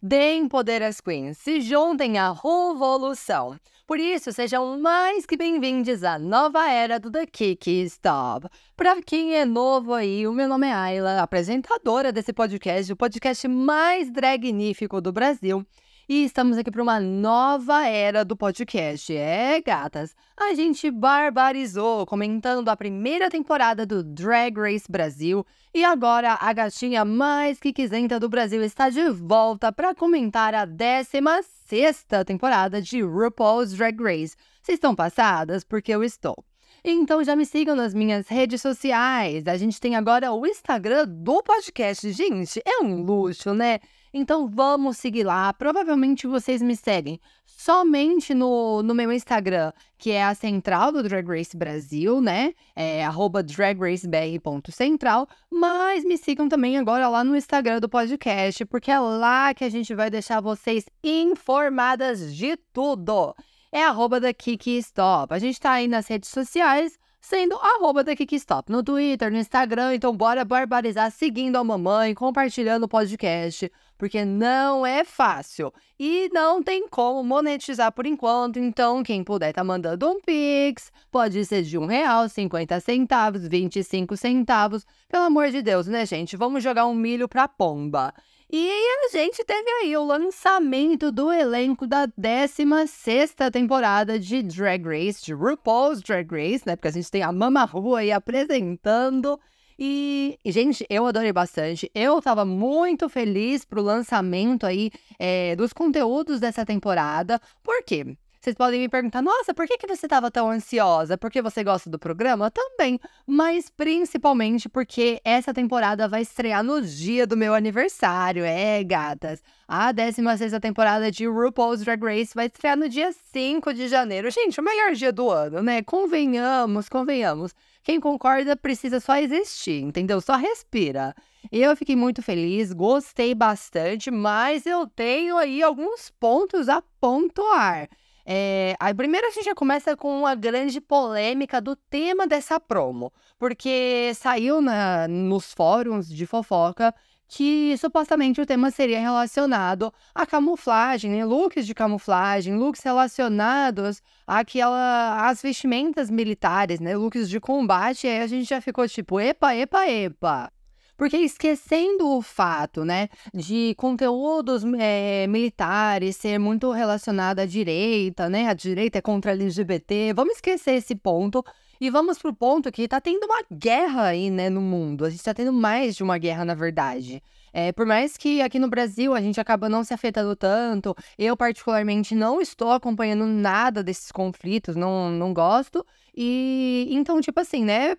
Deem poder às queens, se juntem à revolução. Por isso, sejam mais que bem-vindos à nova era do The Kiki Stop. Para quem é novo aí, o meu nome é Ayla, apresentadora desse podcast, o podcast mais dragnífico do Brasil e estamos aqui para uma nova era do podcast. É, gatas, a gente barbarizou comentando a primeira temporada do Drag Race Brasil e agora a gatinha mais quiquisenta do Brasil está de volta para comentar a 16 temporada de RuPaul's Drag Race. Vocês estão passadas? Porque eu estou. Então já me sigam nas minhas redes sociais. A gente tem agora o Instagram do podcast. Gente, é um luxo, né? Então vamos seguir lá. Provavelmente vocês me seguem somente no, no meu Instagram, que é a central do Drag Race Brasil, né? É dragracebr.central. Mas me sigam também agora lá no Instagram do podcast, porque é lá que a gente vai deixar vocês informadas de tudo. É arroba da Kiki Stop. A gente tá aí nas redes sociais sendo arroba da Kikistop no Twitter, no Instagram. Então, bora barbarizar seguindo a mamãe, compartilhando o podcast, porque não é fácil e não tem como monetizar por enquanto. Então, quem puder tá mandando um Pix, pode ser de um real, 50 centavos, 25 centavos. Pelo amor de Deus, né, gente? Vamos jogar um milho pra pomba. E a gente teve aí o lançamento do elenco da 16 temporada de Drag Race, de RuPaul's Drag Race, né? Porque a gente tem a Mama Rua aí apresentando. E, gente, eu adorei bastante. Eu tava muito feliz pro lançamento aí é, dos conteúdos dessa temporada. Por quê? Vocês podem me perguntar, nossa, por que, que você estava tão ansiosa? Porque você gosta do programa? Também, mas principalmente porque essa temporada vai estrear no dia do meu aniversário. É, gatas. A 16 temporada de RuPaul's Drag Race vai estrear no dia 5 de janeiro. Gente, o melhor dia do ano, né? Convenhamos, convenhamos. Quem concorda precisa só existir, entendeu? Só respira. Eu fiquei muito feliz, gostei bastante, mas eu tenho aí alguns pontos a pontuar. É, primeiro a gente já começa com uma grande polêmica do tema dessa promo, porque saiu na, nos fóruns de fofoca que supostamente o tema seria relacionado à camuflagem, né? looks de camuflagem, looks relacionados àquela, às vestimentas militares, né? looks de combate. Aí a gente já ficou tipo, epa, epa, epa. Porque esquecendo o fato, né, de conteúdos é, militares ser muito relacionado à direita, né, a direita é contra a LGBT, vamos esquecer esse ponto e vamos pro ponto que tá tendo uma guerra aí, né, no mundo. A gente tá tendo mais de uma guerra, na verdade. É, por mais que aqui no Brasil a gente acaba não se afetando tanto, eu particularmente não estou acompanhando nada desses conflitos, não, não gosto. E então, tipo assim, né?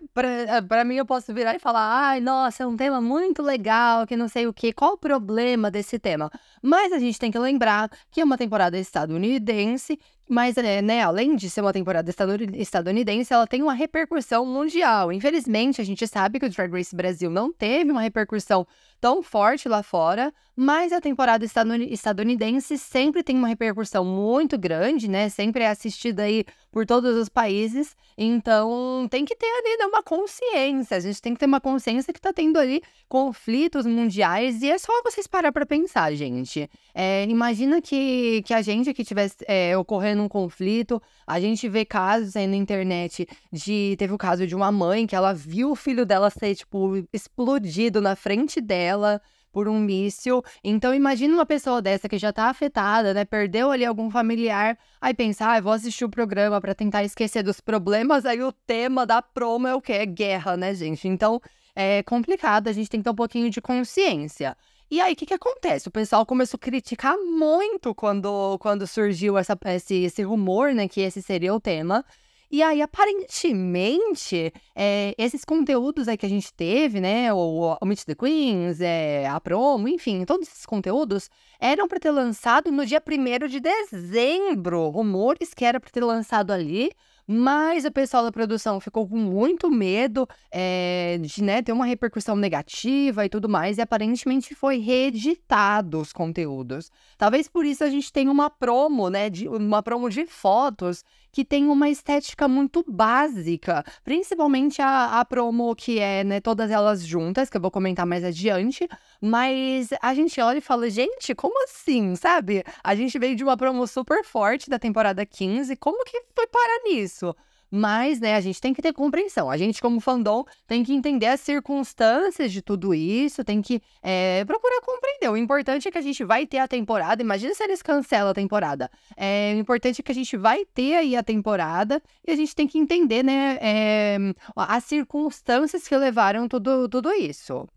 Pra, mim, eu posso virar e falar: ai, nossa, é um tema muito legal, que não sei o quê. Qual o problema desse tema? Mas a gente tem que lembrar que é uma temporada estadunidense mas, é, né, além de ser uma temporada estadunidense, ela tem uma repercussão mundial. Infelizmente, a gente sabe que o Drag Race Brasil não teve uma repercussão tão forte lá fora, mas a temporada estadunidense sempre tem uma repercussão muito grande, né? Sempre é assistida aí por todos os países. Então, tem que ter ali né, uma consciência. A gente tem que ter uma consciência que tá tendo ali conflitos mundiais. E é só vocês parar pra pensar, gente. É, imagina que, que a gente que tivesse é, ocorrendo um conflito, a gente vê casos aí na internet de. Teve o caso de uma mãe que ela viu o filho dela ser, tipo, explodido na frente dela por um míssil. Então, imagina uma pessoa dessa que já tá afetada, né? Perdeu ali algum familiar. Aí pensar, ah, vou assistir o programa para tentar esquecer dos problemas. Aí o tema da promo é o quê? É guerra, né, gente? Então, é complicado. A gente tem que ter um pouquinho de consciência. E aí, o que, que acontece? O pessoal começou a criticar muito quando, quando surgiu essa, esse, esse rumor, né, que esse seria o tema. E aí, aparentemente, é, esses conteúdos aí que a gente teve, né? O, o Meet the Queens, é, a promo, enfim, todos esses conteúdos eram para ter lançado no dia 1 de dezembro. Rumores que era para ter lançado ali. Mas o pessoal da produção ficou com muito medo é, de né, ter uma repercussão negativa e tudo mais, e aparentemente foi reeditado os conteúdos. Talvez por isso a gente tenha uma promo, né? De, uma promo de fotos que tem uma estética muito básica, principalmente a, a promo que é, né, todas elas juntas, que eu vou comentar mais adiante, mas a gente olha e fala, gente, como assim, sabe? A gente veio de uma promo super forte da temporada 15, como que foi parar nisso? Mas, né, a gente tem que ter compreensão. A gente, como fandom, tem que entender as circunstâncias de tudo isso, tem que é, procurar compreender. O importante é que a gente vai ter a temporada. Imagina se eles cancelam a temporada. É, o importante é que a gente vai ter aí a temporada e a gente tem que entender, né, é, as circunstâncias que levaram tudo, tudo isso.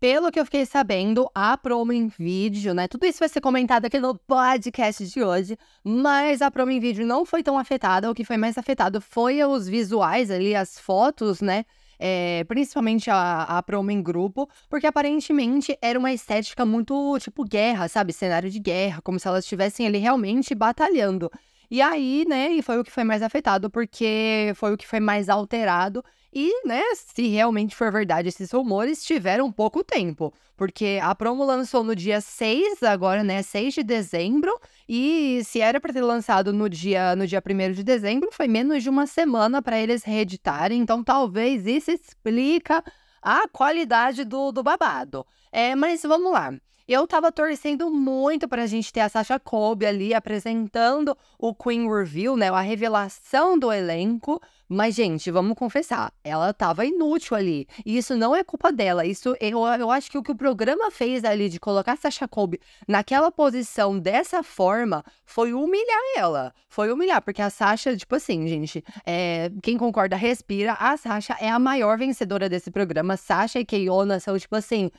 Pelo que eu fiquei sabendo, a promo em vídeo, né? Tudo isso vai ser comentado aqui no podcast de hoje, mas a promo em vídeo não foi tão afetada. O que foi mais afetado foi os visuais ali, as fotos, né? É, principalmente a, a promo em grupo, porque aparentemente era uma estética muito tipo guerra, sabe? Cenário de guerra, como se elas estivessem ali realmente batalhando. E aí, né, e foi o que foi mais afetado, porque foi o que foi mais alterado. E, né, se realmente for verdade esses rumores, tiveram pouco tempo. Porque a promo lançou no dia 6, agora, né, 6 de dezembro. E se era para ter lançado no dia, no dia 1 de dezembro, foi menos de uma semana para eles reeditarem. Então, talvez isso explica a qualidade do, do babado. É, mas vamos lá. Eu tava torcendo muito pra gente ter a Sasha Colby ali apresentando o Queen Reveal, né? A revelação do elenco. Mas, gente, vamos confessar, ela tava inútil ali. E isso não é culpa dela. Isso eu, eu acho que o que o programa fez ali de colocar Sasha Colby naquela posição dessa forma foi humilhar ela. Foi humilhar, porque a Sasha, tipo assim, gente, é, quem concorda, respira. A Sasha é a maior vencedora desse programa. Sasha e Keiona são, tipo assim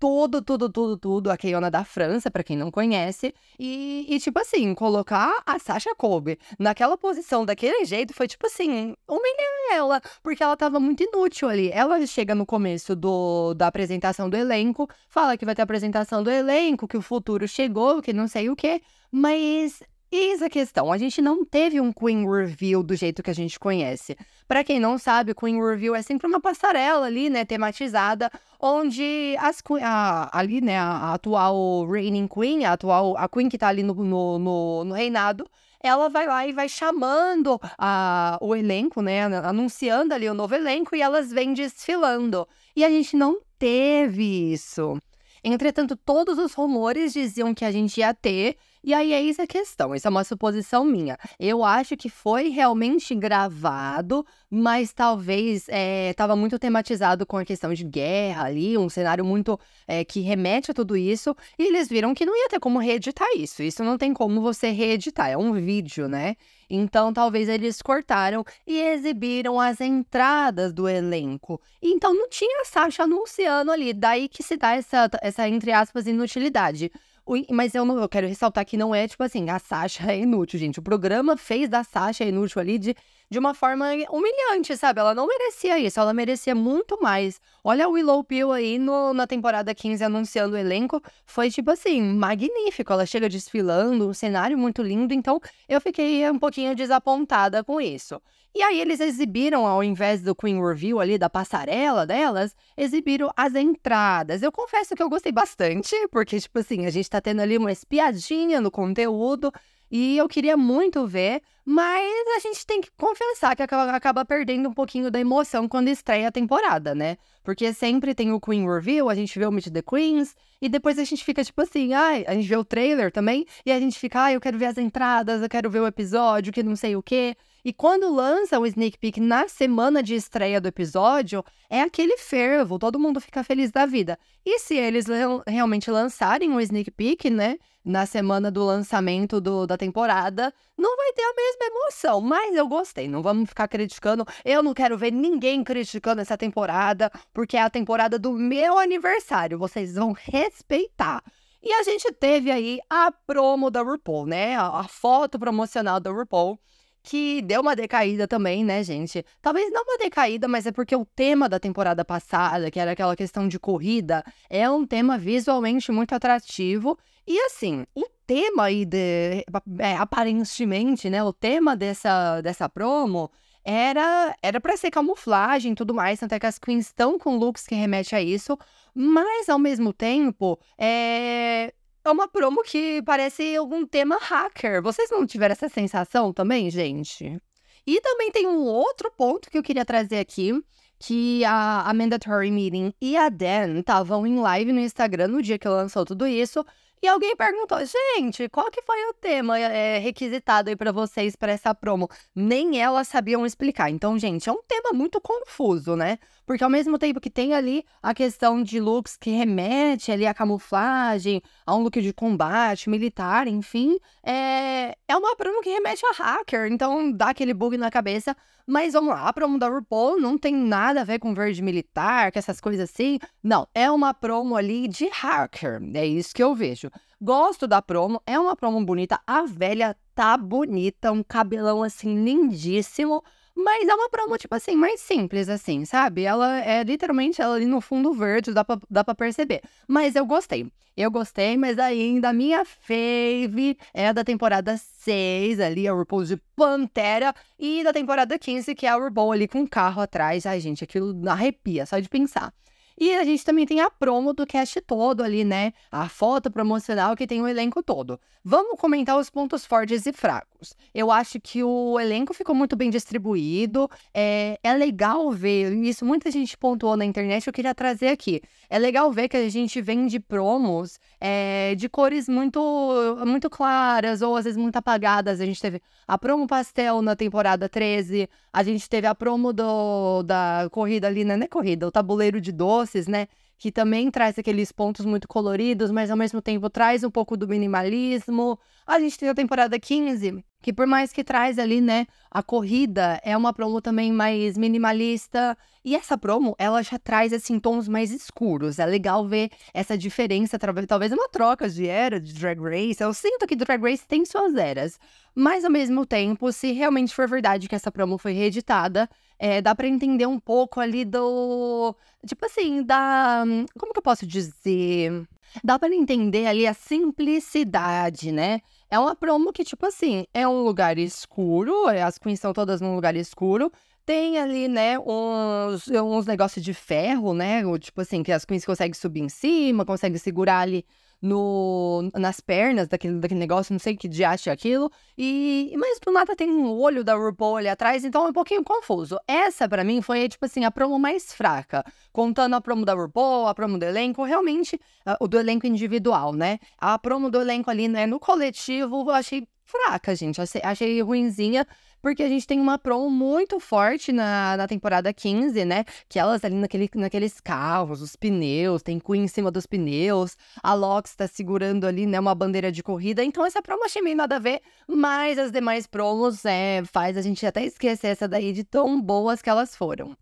tudo, tudo, tudo, tudo a Keiona da França, para quem não conhece. E, e, tipo assim, colocar a Sasha Kobe naquela posição daquele jeito foi, tipo assim, humilhar ela, porque ela tava muito inútil ali. Ela chega no começo do, da apresentação do elenco, fala que vai ter apresentação do elenco, que o futuro chegou, que não sei o quê, mas Eis a questão, a gente não teve um Queen Reveal do jeito que a gente conhece. Para quem não sabe, Queen Reveal é sempre uma passarela ali, né, tematizada, onde as, a, ali, né, a, atual Reigning Queen, a atual, a Queen que tá ali no, no, no, no reinado, ela vai lá e vai chamando a, o elenco, né, anunciando ali o novo elenco e elas vêm desfilando. E a gente não teve isso. Entretanto, todos os rumores diziam que a gente ia ter, e aí é isso a questão, isso é uma suposição minha. Eu acho que foi realmente gravado, mas talvez estava eh, é, muito tematizado com a questão de guerra ali, um cenário muito é, que remete a tudo isso, e eles viram que não ia ter como reeditar isso. Isso não tem como você reeditar, é um vídeo, né? Então, talvez eles cortaram e exibiram as entradas do elenco. Então, não tinha a Sasha anunciando ali. Daí que se dá essa, essa entre aspas, inutilidade. Mas eu, não, eu quero ressaltar que não é tipo assim, a Sasha é inútil, gente. O programa fez da Sasha inútil ali de de uma forma humilhante, sabe? Ela não merecia isso, ela merecia muito mais. Olha o Willow Pill aí no, na temporada 15 anunciando o elenco, foi tipo assim, magnífico. Ela chega desfilando, um cenário muito lindo, então eu fiquei um pouquinho desapontada com isso. E aí eles exibiram, ao invés do Queen Review ali, da passarela delas, exibiram as entradas. Eu confesso que eu gostei bastante, porque, tipo assim, a gente tá tendo ali uma espiadinha no conteúdo, e eu queria muito ver, mas a gente tem que confessar que acaba, perdendo um pouquinho da emoção quando estreia a temporada, né? Porque sempre tem o Queen Review, a gente vê o Meet the Queens, e depois a gente fica tipo assim, ai, a gente vê o trailer também, e a gente fica, ai, eu quero ver as entradas, eu quero ver o episódio, que não sei o quê. E quando lança o sneak peek na semana de estreia do episódio, é aquele fervo, todo mundo fica feliz da vida. E se eles realmente lançarem o sneak peek, né, na semana do lançamento do, da temporada, não vai ter a mesma emoção. Mas eu gostei, não vamos ficar criticando. Eu não quero ver ninguém criticando essa temporada, porque é a temporada do meu aniversário. Vocês vão respeitar. E a gente teve aí a promo da RuPaul, né? A, a foto promocional da RuPaul que deu uma decaída também, né, gente? Talvez não uma decaída, mas é porque o tema da temporada passada, que era aquela questão de corrida, é um tema visualmente muito atrativo. E assim, o tema aí, de, é, aparentemente, né, o tema dessa, dessa promo era era para ser camuflagem e tudo mais, tanto é que as queens estão com looks que remetem a isso, mas ao mesmo tempo, é, é uma promo que parece algum tema hacker. Vocês não tiveram essa sensação também, gente? E também tem um outro ponto que eu queria trazer aqui, que a, a Mandatory Meeting e a Dan estavam em live no Instagram no dia que lançou tudo isso, e alguém perguntou, gente, qual que foi o tema é, requisitado aí para vocês para essa promo? Nem elas sabiam explicar. Então, gente, é um tema muito confuso, né? Porque ao mesmo tempo que tem ali a questão de looks que remete ali à camuflagem, a um look de combate, militar, enfim, é, é uma promo que remete a hacker. Então, dá aquele bug na cabeça. Mas vamos lá, a promo da RuPaul não tem nada a ver com verde militar, com essas coisas assim. Não, é uma promo ali de hacker. É isso que eu vejo. Gosto da promo, é uma promo bonita. A velha tá bonita, um cabelão assim lindíssimo. Mas é uma promo, tipo assim, mais simples, assim, sabe? Ela é literalmente ela ali no fundo verde, dá pra, dá pra perceber. Mas eu gostei. Eu gostei, mas ainda a minha fave é da temporada 6, ali, a RuPaul de Pantera, e da temporada 15, que é a RuPaul ali com um carro atrás. Ai, gente, aquilo arrepia só de pensar. E a gente também tem a promo do cast todo ali, né? A foto promocional que tem o elenco todo. Vamos comentar os pontos fortes e fracos. Eu acho que o elenco ficou muito bem distribuído. É, é legal ver, isso muita gente pontuou na internet, eu queria trazer aqui. É legal ver que a gente vem de promos é, de cores muito, muito claras ou às vezes muito apagadas. A gente teve a promo pastel na temporada 13, a gente teve a promo do, da corrida ali, né? Não é corrida, o tabuleiro de doces, né? Que também traz aqueles pontos muito coloridos, mas ao mesmo tempo traz um pouco do minimalismo. A gente tem a temporada 15, que por mais que traz ali, né, a corrida, é uma promo também mais minimalista. E essa promo, ela já traz, assim, tons mais escuros. É legal ver essa diferença, talvez uma troca de era de Drag Race. Eu sinto que Drag Race tem suas eras. Mas, ao mesmo tempo, se realmente for verdade que essa promo foi reeditada, é, dá para entender um pouco ali do... Tipo assim, da... Como que eu posso dizer? Dá para entender ali a simplicidade, né? É uma promo que, tipo assim, é um lugar escuro, é, as queens estão todas num lugar escuro. Tem ali, né, uns, uns negócios de ferro, né? Tipo assim, que as queens conseguem subir em cima, conseguem segurar ali no, nas pernas daquele, daquele negócio, não sei que diacho é aquilo. E, mas do nada tem um olho da RuPaul ali atrás, então é um pouquinho confuso. Essa, para mim, foi, tipo assim, a promo mais fraca. Contando a promo da RuPaul, a promo do elenco, realmente, o do elenco individual, né? A promo do elenco ali, né, no coletivo, eu achei fraca, gente. Achei, achei ruinzinha porque a gente tem uma promo muito forte na, na temporada 15, né? Que elas ali naquele, naqueles carros, os pneus, tem Queen em cima dos pneus, a Lox tá segurando ali, né, uma bandeira de corrida. Então essa promo achei meio nada a ver, mas as demais promos é, faz a gente até esquecer essa daí de tão boas que elas foram.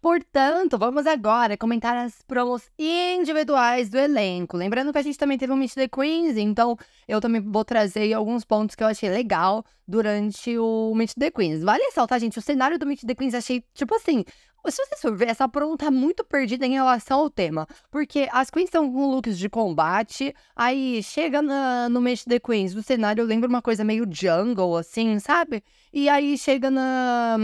Portanto, vamos agora comentar as promos individuais do elenco. Lembrando que a gente também teve um Meet the Queens, então eu também vou trazer alguns pontos que eu achei legal durante o Meet the Queens. Vale ressaltar, gente, o cenário do Meet the Queens achei, tipo assim, se você for ver, essa promo tá muito perdida em relação ao tema. Porque as queens estão com looks de combate, aí chega na, no Meet the Queens, o cenário lembra uma coisa meio jungle, assim, sabe? E aí chega na,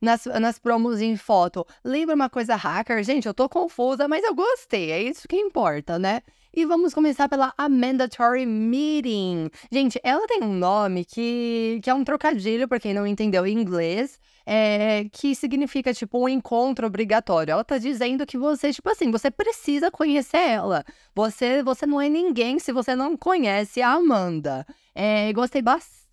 nas, nas promos em foto, lembra uma coisa hacker. Gente, eu tô confusa, mas eu gostei, é isso que importa, né? E vamos começar pela A Mandatory Meeting. Gente, ela tem um nome que, que é um trocadilho, para quem não entendeu em inglês, é, que significa, tipo, um encontro obrigatório. Ela tá dizendo que você, tipo assim, você precisa conhecer ela. Você, você não é ninguém se você não conhece a Amanda. É, gostei bastante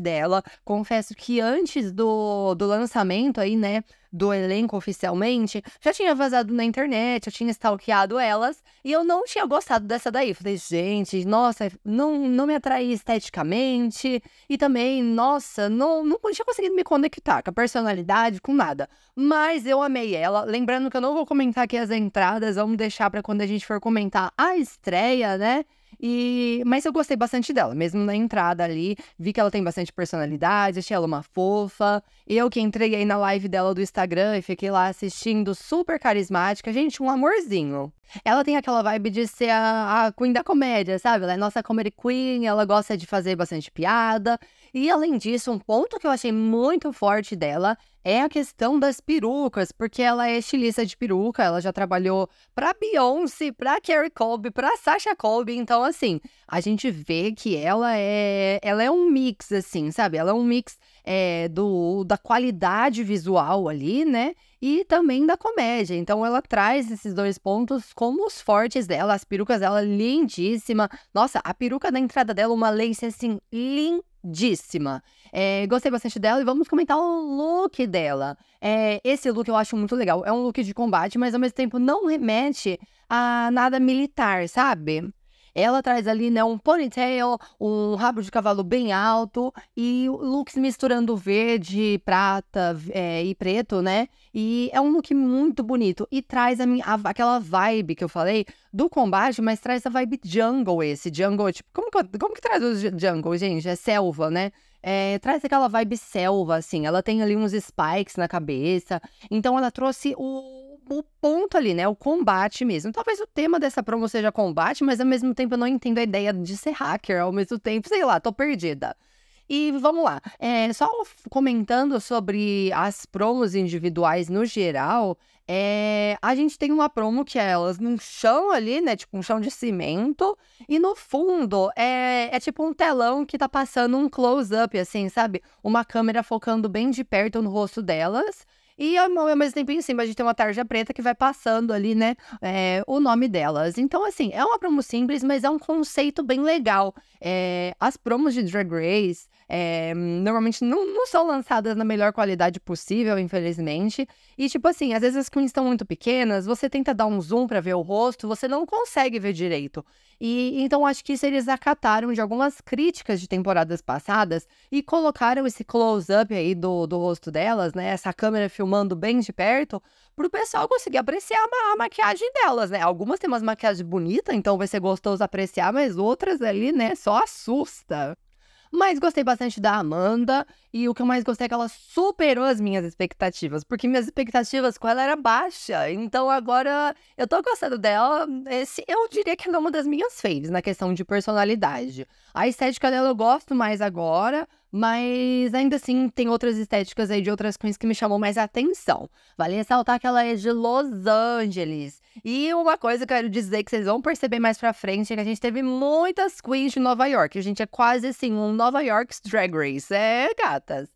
dela. Confesso que antes do, do lançamento aí, né, do elenco oficialmente, já tinha vazado na internet, eu tinha stalkeado elas e eu não tinha gostado dessa daí. Falei, gente, nossa, não, não me atraí esteticamente e também, nossa, não, não tinha conseguido me conectar com a personalidade, com nada. Mas eu amei ela. Lembrando que eu não vou comentar aqui as entradas, vamos deixar para quando a gente for comentar a estreia, né? E, mas eu gostei bastante dela, mesmo na entrada ali. Vi que ela tem bastante personalidade, achei ela uma fofa. Eu que entrei aí na live dela do Instagram e fiquei lá assistindo, super carismática. Gente, um amorzinho. Ela tem aquela vibe de ser a, a queen da comédia, sabe? Ela é nossa comedy queen, ela gosta de fazer bastante piada. E além disso, um ponto que eu achei muito forte dela é a questão das perucas, porque ela é estilista de peruca, ela já trabalhou pra Beyoncé, pra Carrie Colby, pra Sasha Colby, então assim, a gente vê que ela é, ela é um mix assim, sabe? Ela é um mix é, do da qualidade visual ali, né? E também da comédia. Então ela traz esses dois pontos como os fortes dela, as perucas dela lindíssima. Nossa, a peruca da entrada dela uma lace assim lindíssima. É, gostei bastante dela e vamos comentar o look dela. É, esse look eu acho muito legal. É um look de combate, mas ao mesmo tempo não remete a nada militar, sabe? Ela traz ali, né, um ponytail, um rabo de cavalo bem alto e looks misturando verde, prata é, e preto, né? E é um look muito bonito e traz a minha, a, aquela vibe que eu falei do combate, mas traz a vibe jungle esse. Jungle, tipo, como que, como que traz o jungle, gente? É selva, né? É, traz aquela vibe selva, assim. Ela tem ali uns spikes na cabeça. Então, ela trouxe o, o ponto ali, né? O combate mesmo. Talvez o tema dessa promo seja combate, mas ao mesmo tempo eu não entendo a ideia de ser hacker. Ao mesmo tempo, sei lá, tô perdida. E vamos lá, é, só comentando sobre as promos individuais no geral, é, a gente tem uma promo que é elas num chão ali, né? Tipo um chão de cimento, e no fundo é, é tipo um telão que tá passando um close-up, assim, sabe? Uma câmera focando bem de perto no rosto delas. E ao mesmo tempo em cima a gente tem uma tarja preta que vai passando ali, né, é, o nome delas. Então, assim, é uma promo simples, mas é um conceito bem legal. É, as promos de Drag Race é, normalmente não, não são lançadas na melhor qualidade possível, infelizmente. E, tipo assim, às vezes as queens estão muito pequenas, você tenta dar um zoom para ver o rosto, você não consegue ver direito. E então acho que isso eles acataram de algumas críticas de temporadas passadas e colocaram esse close-up aí do, do rosto delas, né? Essa câmera filmando bem de perto, pro pessoal conseguir apreciar a, a maquiagem delas, né? Algumas têm umas maquiagens bonitas, então vai ser gostoso apreciar, mas outras ali, né, só assusta. Mas gostei bastante da Amanda. E o que eu mais gostei é que ela superou as minhas expectativas. Porque minhas expectativas com ela era baixa. Então agora eu tô gostando dela. Esse, eu diria que ela é uma das minhas faves na questão de personalidade. A estética dela eu gosto mais agora. Mas ainda assim, tem outras estéticas aí de outras queens que me chamam mais atenção. Vale ressaltar que ela é de Los Angeles. E uma coisa que eu quero dizer que vocês vão perceber mais pra frente é que a gente teve muitas queens de Nova York. A gente é quase assim, um Nova York's Drag Race. É, gatas.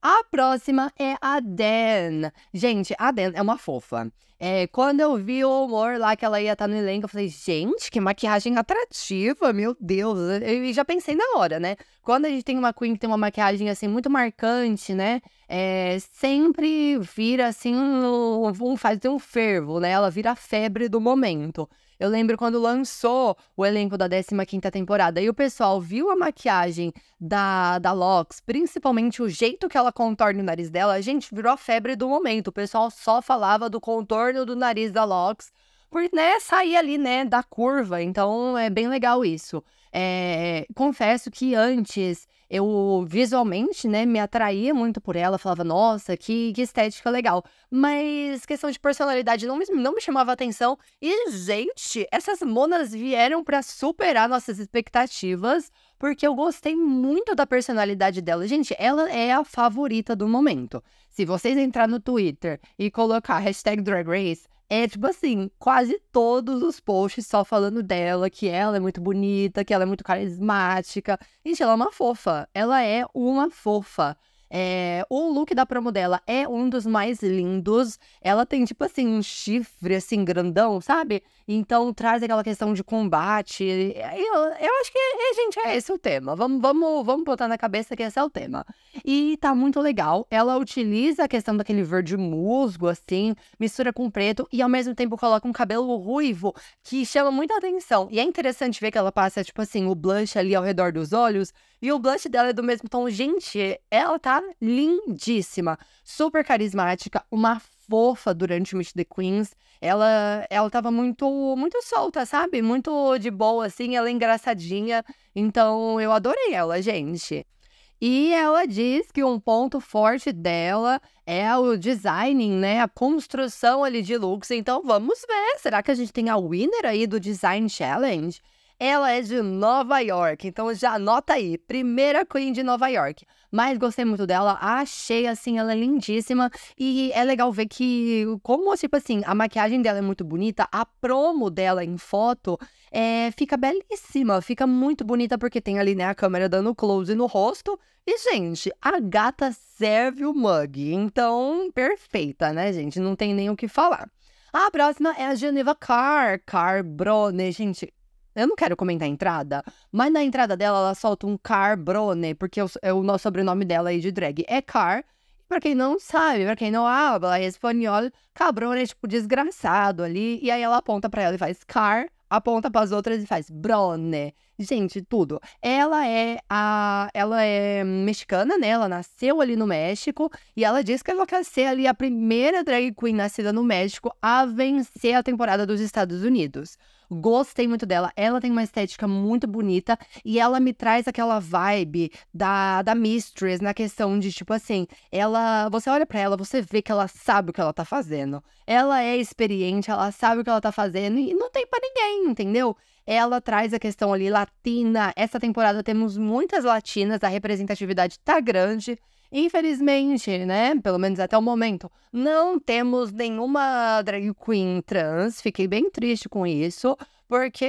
A próxima é a Dan. Gente, a Dan é uma fofa. É, quando eu vi o humor lá que ela ia estar no elenco, eu falei, gente, que maquiagem atrativa, meu Deus. Eu já pensei na hora, né? Quando a gente tem uma Queen que tem uma maquiagem assim muito marcante, né? É, sempre vira assim um, um, faz um fervo, né? Ela vira a febre do momento. Eu lembro quando lançou o elenco da 15ª temporada e o pessoal viu a maquiagem da, da Lox, principalmente o jeito que ela contorna o nariz dela, a gente virou a febre do momento. O pessoal só falava do contorno do nariz da Lox, por né, sair ali, né, da curva. Então é bem legal isso. É, confesso que antes eu visualmente, né, me atraía muito por ela, falava, nossa, que, que estética legal. Mas questão de personalidade não me, não me chamava atenção. E, gente, essas monas vieram para superar nossas expectativas, porque eu gostei muito da personalidade dela. Gente, ela é a favorita do momento. Se vocês entrar no Twitter e colocar hashtag Drag Race, é tipo assim, quase todos os posts só falando dela, que ela é muito bonita, que ela é muito carismática. Gente, ela é uma fofa. Ela é uma fofa. É, o look da promo dela é um dos mais lindos. Ela tem, tipo assim, um chifre, assim, grandão, sabe? Então traz aquela questão de combate. Eu, eu acho que, é, gente, é esse o tema. Vamos, vamos, vamos botar na cabeça que esse é o tema. E tá muito legal. Ela utiliza a questão daquele verde musgo, assim, mistura com preto e ao mesmo tempo coloca um cabelo ruivo que chama muita atenção. E é interessante ver que ela passa, tipo assim, o blush ali ao redor dos olhos. E o blush dela é do mesmo tom. Gente, ela tá lindíssima, super carismática, uma fofa durante o Meet the Queens. Ela, ela tava muito, muito solta, sabe? Muito de boa, assim, ela é engraçadinha. Então, eu adorei ela, gente. E ela diz que um ponto forte dela é o designing, né? A construção ali de looks. Então vamos ver. Será que a gente tem a winner aí do Design Challenge? Ela é de Nova York, então já anota aí, primeira Queen de Nova York. Mas gostei muito dela, achei assim, ela é lindíssima e é legal ver que, como tipo assim, a maquiagem dela é muito bonita, a promo dela em foto é, fica belíssima, fica muito bonita porque tem ali, né, a câmera dando close no rosto. E, gente, a gata serve o mug, então perfeita, né, gente? Não tem nem o que falar. A próxima é a Geneva Carr, Carr Brone. Gente, eu não quero comentar a entrada, mas na entrada dela ela solta um Carbrone, porque é o nosso sobrenome dela aí de drag é Car. Pra quem não sabe, pra quem não habla espanhol, cabrone é tipo desgraçado ali. E aí ela aponta pra ela e faz car, aponta para as outras e faz brone. Gente, tudo. Ela é a ela é mexicana, né? Ela nasceu ali no México e ela diz que ela quer ser ali a primeira drag queen nascida no México a vencer a temporada dos Estados Unidos. Gostei muito dela. Ela tem uma estética muito bonita e ela me traz aquela vibe da, da Mistress na questão de, tipo assim, ela. Você olha para ela, você vê que ela sabe o que ela tá fazendo. Ela é experiente, ela sabe o que ela tá fazendo e não tem para ninguém, entendeu? Ela traz a questão ali latina. Essa temporada temos muitas latinas, a representatividade tá grande. Infelizmente, né? Pelo menos até o momento, não temos nenhuma drag queen trans. Fiquei bem triste com isso, porque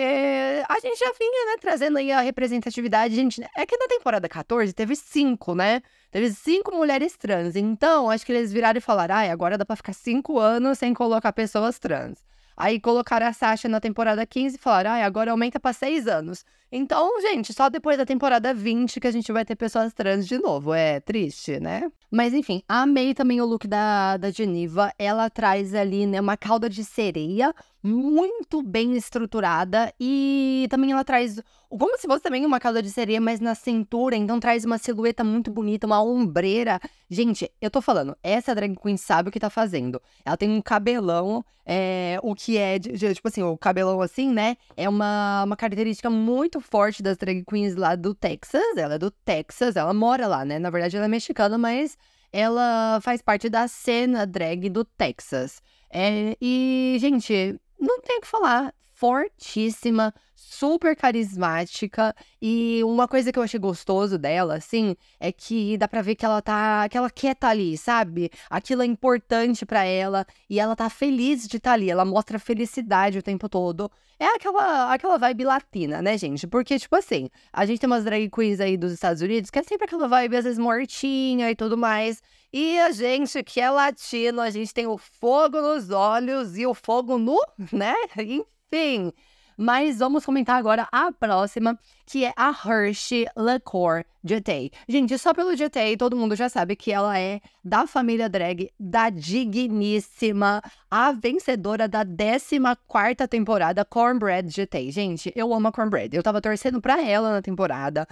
a gente já vinha, né, trazendo aí a representatividade. Gente, é que na temporada 14 teve cinco, né? Teve cinco mulheres trans. Então, acho que eles viraram e falaram: ah, agora dá pra ficar cinco anos sem colocar pessoas trans. Aí colocaram a Sasha na temporada 15 e falaram, ah, agora aumenta para 6 anos. Então, gente, só depois da temporada 20 que a gente vai ter pessoas trans de novo. É triste, né? Mas enfim, amei também o look da, da Geneva. Ela traz ali, né, uma cauda de sereia muito bem estruturada e também ela traz como se fosse também uma cauda de sereia, mas na cintura, então traz uma silhueta muito bonita, uma ombreira. Gente, eu tô falando, essa drag queen sabe o que tá fazendo. Ela tem um cabelão, é, o que é, de, de, tipo assim, o cabelão assim, né? É uma, uma característica muito forte das drag queens lá do Texas. Ela é do Texas, ela mora lá, né? Na verdade, ela é mexicana, mas ela faz parte da cena drag do Texas. É, e, gente, não tem o que falar. Fortíssima, super carismática. E uma coisa que eu achei gostoso dela, assim, é que dá pra ver que ela tá. que ela quer estar tá ali, sabe? Aquilo é importante para ela. E ela tá feliz de estar tá ali. Ela mostra felicidade o tempo todo. É aquela, aquela vibe latina, né, gente? Porque, tipo assim, a gente tem umas drag queens aí dos Estados Unidos que é sempre aquela vibe, às vezes, mortinha e tudo mais. E a gente que é latino, a gente tem o fogo nos olhos e o fogo no, né? Enfim. Mas vamos comentar agora a próxima, que é a Hershey Liqueur Jetay. Gente, só pelo Jetay, todo mundo já sabe que ela é da família drag da digníssima, a vencedora da 14ª temporada Cornbread Jetay. Gente, eu amo a Cornbread. Eu tava torcendo pra ela na temporada.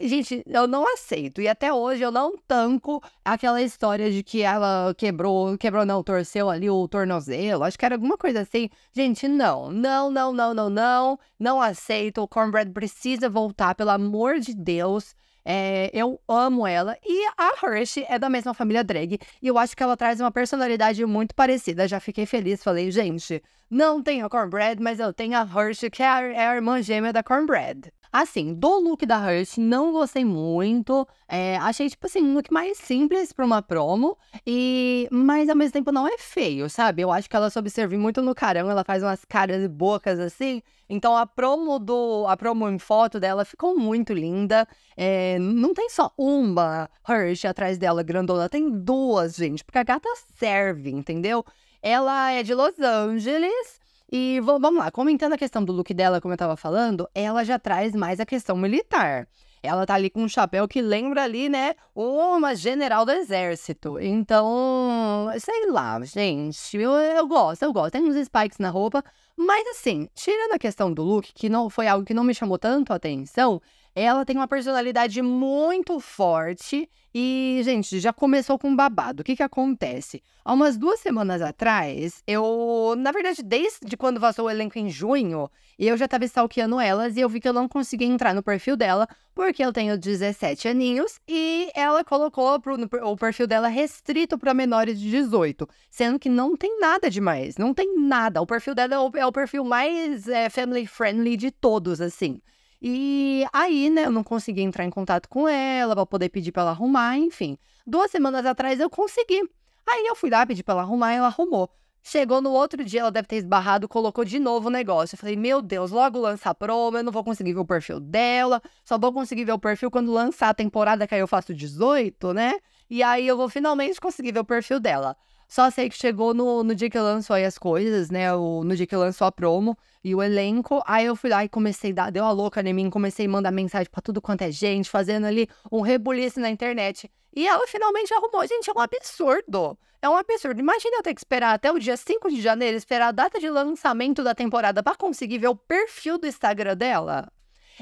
Gente, eu não aceito. E até hoje eu não tanco aquela história de que ela quebrou, quebrou não, torceu ali o tornozelo. Acho que era alguma coisa assim. Gente, não. Não, não, não, não, não. Não aceito. O Cornbread precisa voltar, pelo amor de Deus. É, eu amo ela. E a Hershey é da mesma família drag. E eu acho que ela traz uma personalidade muito parecida. Já fiquei feliz. Falei, gente, não tenho a Cornbread, mas eu tenho a Hershey, que é a, é a irmã gêmea da Cornbread. Assim, do look da Hershey, não gostei muito. É, achei, tipo assim, um look mais simples pra uma promo. E... Mas ao mesmo tempo não é feio, sabe? Eu acho que ela soube servir muito no carão. Ela faz umas caras e bocas assim. Então a promo do. A promo em foto dela ficou muito linda. É, não tem só uma Hershey atrás dela, grandona. Tem duas, gente. Porque a gata serve, entendeu? Ela é de Los Angeles. E vamos lá, comentando a questão do look dela, como eu tava falando, ela já traz mais a questão militar. Ela tá ali com um chapéu que lembra ali, né, uma general do exército. Então, sei lá, gente, eu, eu gosto, eu gosto. Tem uns spikes na roupa, mas assim, tirando a questão do look, que não foi algo que não me chamou tanto a atenção, Ela tem uma personalidade muito forte e, gente, já começou com babado. O que que acontece? Há umas duas semanas atrás, eu, na verdade, desde quando vazou o elenco em junho, eu já tava stalkeando elas e eu vi que eu não conseguia entrar no perfil dela, porque eu tenho 17 aninhos e ela colocou pro, no, o perfil dela restrito para menores de 18, sendo que não tem nada demais, não tem nada. O perfil dela é o, é o perfil mais é, family friendly de todos, assim. E aí, né, eu não consegui entrar em contato com ela para poder pedir para ela arrumar, enfim. Duas semanas atrás eu consegui. Aí eu fui lá pedir para ela arrumar e ela arrumou. Chegou no outro dia, ela deve ter esbarrado, colocou de novo o negócio. Eu falei, meu Deus, logo lança a promo, eu não vou conseguir ver o perfil dela, só vou conseguir ver o perfil quando lançar a temporada que aí eu faço 18, né? E aí eu vou finalmente conseguir ver o perfil dela. Só sei que chegou no, no dia que lançou aí as coisas, né? O, no dia que lançou a promo e o elenco. Aí eu fui lá e comecei a dar, deu a louca em mim, comecei a mandar mensagem para tudo quanto é gente, fazendo ali um rebuliço na internet. E ela finalmente arrumou. Gente, é um absurdo. É um absurdo. Imagina eu ter que esperar até o dia 5 de janeiro, esperar a data de lançamento da temporada para conseguir ver o perfil do Instagram dela.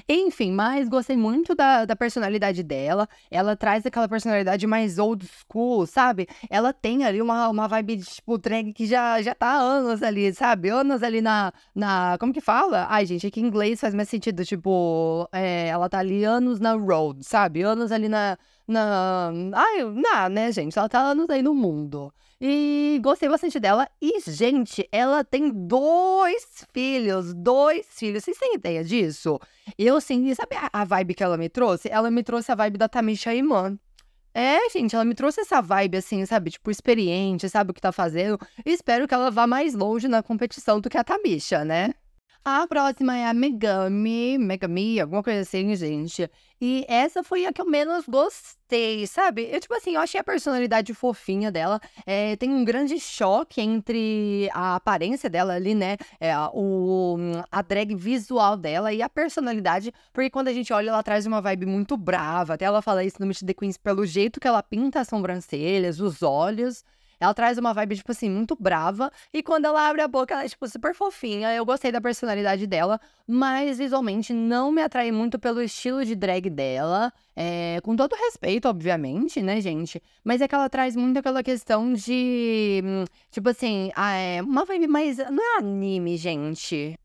Enfim, mas gostei muito da, da personalidade dela. Ela traz aquela personalidade mais old school, sabe? Ela tem ali uma, uma vibe de, tipo, drag que já, já tá há anos ali, sabe? Anos ali na, na. Como que fala? Ai, gente, aqui em inglês faz mais sentido. Tipo, é, ela tá ali anos na road, sabe? Anos ali na. na ai, na, né, gente? Ela tá anos aí no mundo. E gostei bastante dela. E, gente, ela tem dois filhos. Dois filhos. Vocês têm ideia disso? Eu, sim, sabe a, a vibe que ela me trouxe? Ela me trouxe a vibe da Tamisha Iman. É, gente, ela me trouxe essa vibe, assim, sabe? Tipo, experiente, sabe o que tá fazendo. E espero que ela vá mais longe na competição do que a Tamisha, né? A próxima é a Megami, Megami, alguma coisa assim, gente. E essa foi a que eu menos gostei, sabe? Eu, tipo assim, eu achei a personalidade fofinha dela. É, tem um grande choque entre a aparência dela ali, né? É, o, a drag visual dela e a personalidade. Porque quando a gente olha, ela traz uma vibe muito brava. Até ela fala isso no Meet the Queens pelo jeito que ela pinta as sobrancelhas, os olhos. Ela traz uma vibe, tipo assim, muito brava. E quando ela abre a boca, ela é, tipo, super fofinha. Eu gostei da personalidade dela, mas visualmente não me atrai muito pelo estilo de drag dela. É, com todo respeito, obviamente, né, gente? Mas é que ela traz muito aquela questão de. Tipo assim, ah, é, uma vibe mais. Não é anime, gente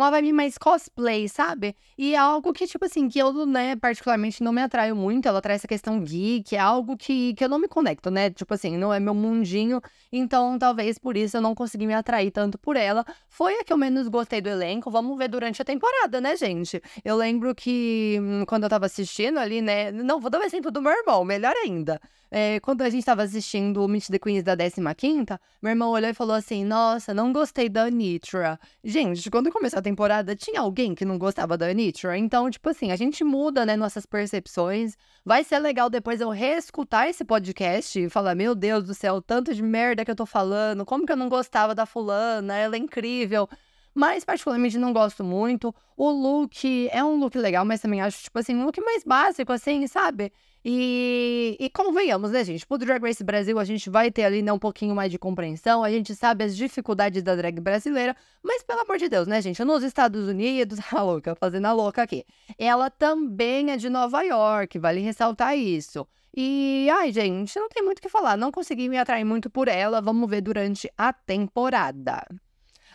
uma vibe mais cosplay, sabe? E é algo que, tipo assim, que eu, né, particularmente não me atraio muito. Ela traz essa questão geek, é algo que, que eu não me conecto, né? Tipo assim, não é meu mundinho. Então, talvez por isso eu não consegui me atrair tanto por ela. Foi a que eu menos gostei do elenco. Vamos ver durante a temporada, né, gente? Eu lembro que hum, quando eu tava assistindo ali, né? Não, vou dar um exemplo do meu irmão, melhor ainda. É, quando a gente tava assistindo o Meet the Queens da 15, meu irmão olhou e falou assim: Nossa, não gostei da Anitra. Gente, quando começou a temporada, tinha alguém que não gostava da Anitra. Então, tipo assim, a gente muda, né, nossas percepções. Vai ser legal depois eu reescutar esse podcast e falar: Meu Deus do céu, tanto de merda que eu tô falando, como que eu não gostava da fulana, ela é incrível mas particularmente não gosto muito. O look é um look legal, mas também acho, tipo assim, um look mais básico, assim, sabe? E, e convenhamos, né, gente? Pro Drag Race Brasil, a gente vai ter ali né, um pouquinho mais de compreensão, a gente sabe as dificuldades da drag brasileira, mas pelo amor de Deus, né, gente? Nos Estados Unidos, a louca, fazendo a louca aqui. Ela também é de Nova York, vale ressaltar isso. E, ai, gente, não tem muito o que falar, não consegui me atrair muito por ela, vamos ver durante a temporada.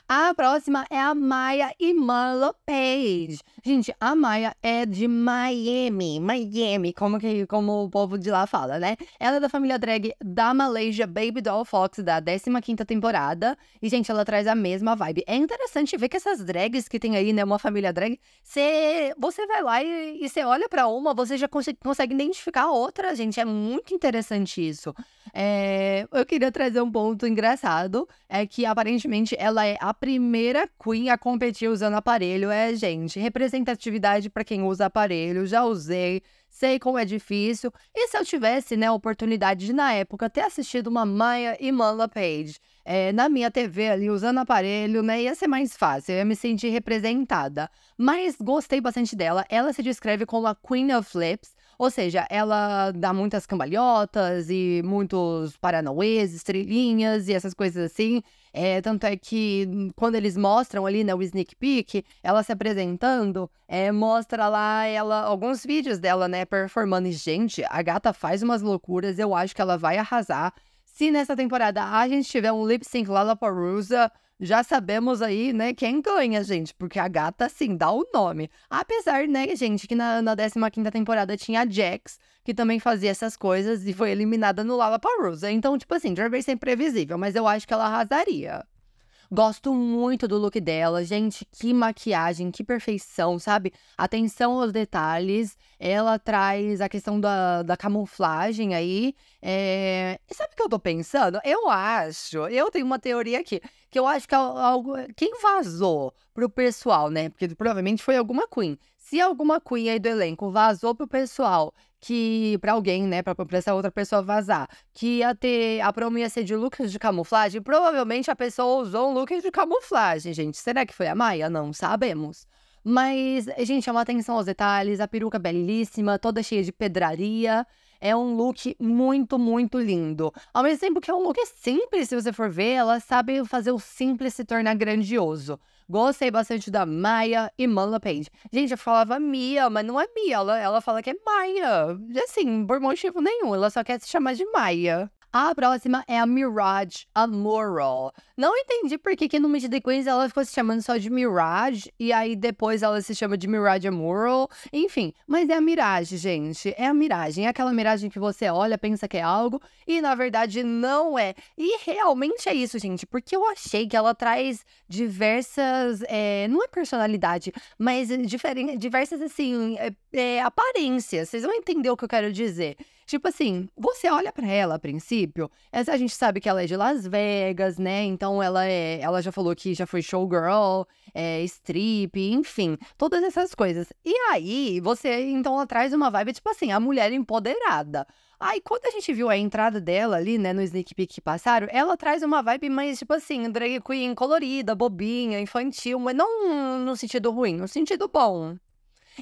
A próxima é a Maya Iman Page. Gente, a Maya é de Miami, Miami, como, que, como o povo de lá fala, né? Ela é da família drag da Malaysia Baby Doll Fox, da 15ª temporada. E, gente, ela traz a mesma vibe. É interessante ver que essas drags que tem aí, né, uma família drag, cê, você vai lá e, e você olha para uma, você já consegue, consegue identificar a outra, gente. É muito interessante isso. É, eu queria trazer um ponto engraçado, é que aparentemente ela é a primeira queen a competir usando aparelho. É, gente, representatividade para quem usa aparelho, já usei, sei como é difícil. E se eu tivesse, né, a oportunidade de, na época, ter assistido uma Maya e Manla Page é, na minha TV ali, usando aparelho, né, ia ser mais fácil, eu ia me sentir representada. Mas gostei bastante dela. Ela se descreve como a Queen of Flips, Ou seja, ela dá muitas cambalhotas e muitos paranauês, estrelinhas e essas coisas assim. É, tanto é que hum, quando eles mostram ali, né, o sneak peek, ela se apresentando, é, mostra lá ela alguns vídeos dela, né, performando. E, gente, a gata faz umas loucuras, eu acho que ela vai arrasar. Se nessa temporada a gente tiver um lip sync Lollapalooza, já sabemos aí, né, quem ganha, gente, porque a gata, assim, dá o nome. Apesar, né, gente, que na, na 15 temporada tinha a Jax, que também fazia essas coisas e foi eliminada no Lollapalooza. Então, tipo assim, Drag Race é imprevisível, mas eu acho que ela arrasaria. Gosto muito do look dela, gente, que maquiagem, que perfeição, sabe? Atenção aos detalhes. Ela traz a questão da, da camuflagem aí. É... E sabe o que eu tô pensando? Eu acho, eu tenho uma teoria aqui, que eu acho que algo, quem vazou pro pessoal, né? Porque provavelmente foi alguma Queen. Se alguma Queen aí do elenco vazou pro pessoal que para alguém, né, para essa outra pessoa vazar, que ia ter a promo ia ser de looks de camuflagem, provavelmente a pessoa usou um look de camuflagem, gente. Será que foi a Maia? Não sabemos. Mas, gente, é uma atenção aos detalhes, a peruca belíssima, toda cheia de pedraria. É um look muito, muito lindo. Ao mesmo tempo que é um look simples, se você for ver, ela sabe fazer o simples se tornar grandioso. Gostei bastante da Maia e Mala Page. Gente, eu falava Mia, mas não é Mia. Ela, ela fala que é Maia. Assim, por motivo nenhum. Ela só quer se chamar de Maia. A próxima é a Mirage Amoral. Não entendi por que, que no Meet the Queens ela ficou se chamando só de Mirage e aí depois ela se chama de Mirage Amoral. Enfim, mas é a Mirage, gente. É a miragem. É aquela miragem que você olha, pensa que é algo e na verdade não é. E realmente é isso, gente, porque eu achei que ela traz diversas. É, não é personalidade, mas diversas, assim, é, é, aparências. Vocês vão entender o que eu quero dizer. Tipo assim, você olha para ela a princípio, essa a gente sabe que ela é de Las Vegas, né? Então ela é, ela já falou que já foi showgirl, é, strip, enfim, todas essas coisas. E aí, você então ela traz uma vibe tipo assim, a mulher empoderada. Aí, quando a gente viu a entrada dela ali, né, no sneak peek que passaram, ela traz uma vibe mais, tipo assim, drag queen colorida, bobinha, infantil, mas não no sentido ruim, no sentido bom.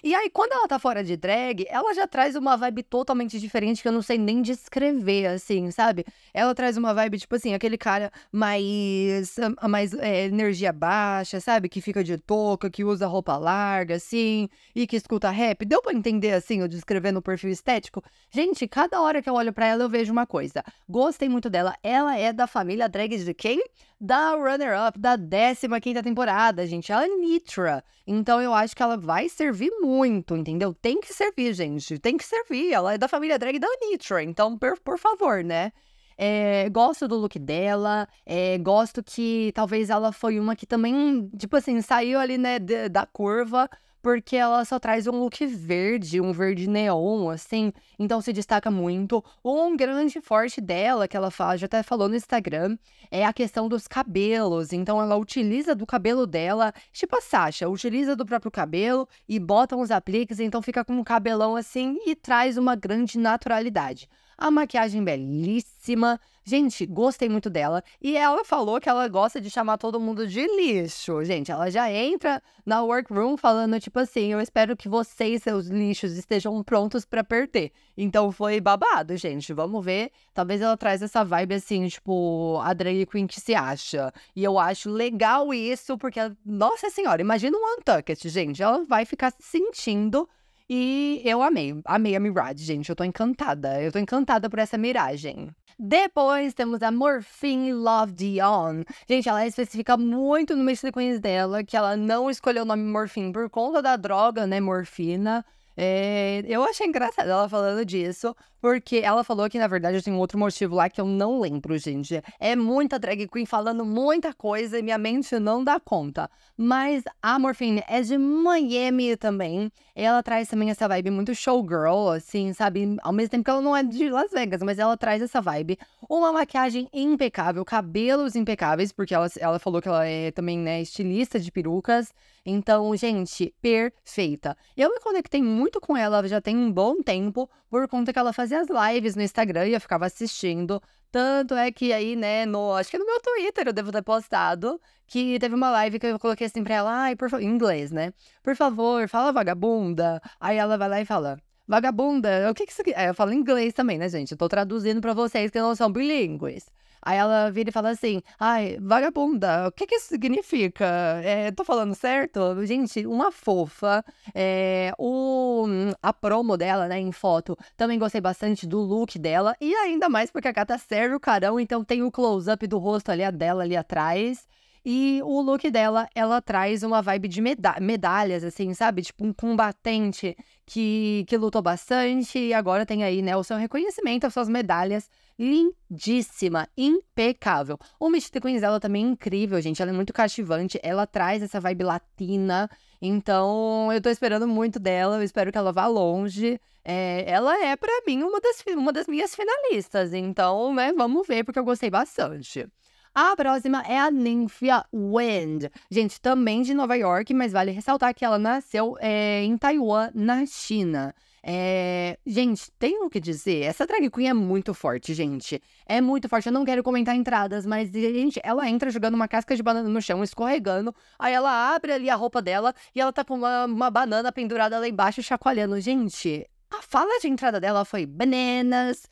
E aí, quando ela tá fora de drag, ela já traz uma vibe totalmente diferente que eu não sei nem descrever, assim, sabe? Ela traz uma vibe, tipo assim, aquele cara mais. mais é, energia baixa, sabe? Que fica de touca, que usa roupa larga, assim, e que escuta rap. Deu pra entender, assim, eu descrevendo o perfil estético? Gente, cada hora que eu olho para ela, eu vejo uma coisa. Gostei muito dela. Ela é da família drag de quem? Da runner-up da 15 temporada, gente. Ela é Nitra. Então eu acho que ela vai servir muito, entendeu? Tem que servir, gente. Tem que servir. Ela é da família drag da Nitra. Então, por, por favor, né? É, gosto do look dela, é, gosto que talvez ela foi uma que também, tipo assim, saiu ali, né, da curva porque ela só traz um look verde, um verde neon, assim, então se destaca muito. Um grande forte dela, que ela fala, já até falou no Instagram, é a questão dos cabelos. Então ela utiliza do cabelo dela, tipo a Sasha, utiliza do próprio cabelo e bota uns apliques, então fica com um cabelão assim e traz uma grande naturalidade. A maquiagem belíssima, Gente, gostei muito dela. E ela falou que ela gosta de chamar todo mundo de lixo. Gente, ela já entra na workroom falando tipo assim: eu espero que vocês, seus lixos, estejam prontos para perder. Então foi babado, gente. Vamos ver. Talvez ela traz essa vibe assim, tipo, a drag queen que se acha. E eu acho legal isso, porque, nossa senhora, imagina um Untucked, gente. Ela vai ficar se sentindo. E eu amei, amei a Mirage, gente. Eu tô encantada. Eu tô encantada por essa miragem. Depois temos a Morphine Love Dion. Gente, ela especifica muito no Queens dela que ela não escolheu o nome Morphine por conta da droga, né, morfina. É, eu achei engraçado ela falando disso, porque ela falou que, na verdade, tem um outro motivo lá que eu não lembro, gente. É muita drag queen falando muita coisa e minha mente não dá conta. Mas a Morphine é de Miami também. Ela traz também essa vibe muito showgirl, assim, sabe? Ao mesmo tempo que ela não é de Las Vegas, mas ela traz essa vibe. Uma maquiagem impecável, cabelos impecáveis, porque ela, ela falou que ela é também, né, estilista de perucas. Então, gente, perfeita. Eu me conectei muito com ela já tem um bom tempo, por conta que ela fazia as lives no Instagram e eu ficava assistindo. Tanto é que aí, né, no, acho que no meu Twitter eu devo ter postado que teve uma live que eu coloquei assim pra ela, ai, por favor, em inglês, né? Por favor, fala vagabunda. Aí ela vai lá e fala, vagabunda, o que que isso aqui? É, eu falo inglês também, né, gente? Eu tô traduzindo pra vocês que não são bilíngues. Aí ela vira e fala assim: ai, vagabunda, o que que isso significa? É, tô falando certo? Gente, uma fofa. É, o, a promo dela, né, em foto, também gostei bastante do look dela. E ainda mais porque a gata serve o carão, então tem o close-up do rosto ali, a dela ali atrás. E o look dela, ela traz uma vibe de meda medalhas, assim, sabe? Tipo, um combatente que, que lutou bastante e agora tem aí, né, o seu reconhecimento, as suas medalhas. Lindíssima, impecável. O Mystic Queens dela também é incrível, gente. Ela é muito cativante, ela traz essa vibe latina. Então, eu tô esperando muito dela, eu espero que ela vá longe. É, ela é, para mim, uma das, uma das minhas finalistas. Então, né, vamos ver, porque eu gostei bastante. A próxima é a Nymphia Wind. Gente, também de Nova York, mas vale ressaltar que ela nasceu é, em Taiwan, na China. É... Gente, tem o que dizer. Essa drag queen é muito forte, gente. É muito forte. Eu não quero comentar entradas, mas, gente, ela entra jogando uma casca de banana no chão, escorregando. Aí ela abre ali a roupa dela e ela tá com uma, uma banana pendurada lá embaixo, chacoalhando. Gente, a fala de entrada dela foi bananas,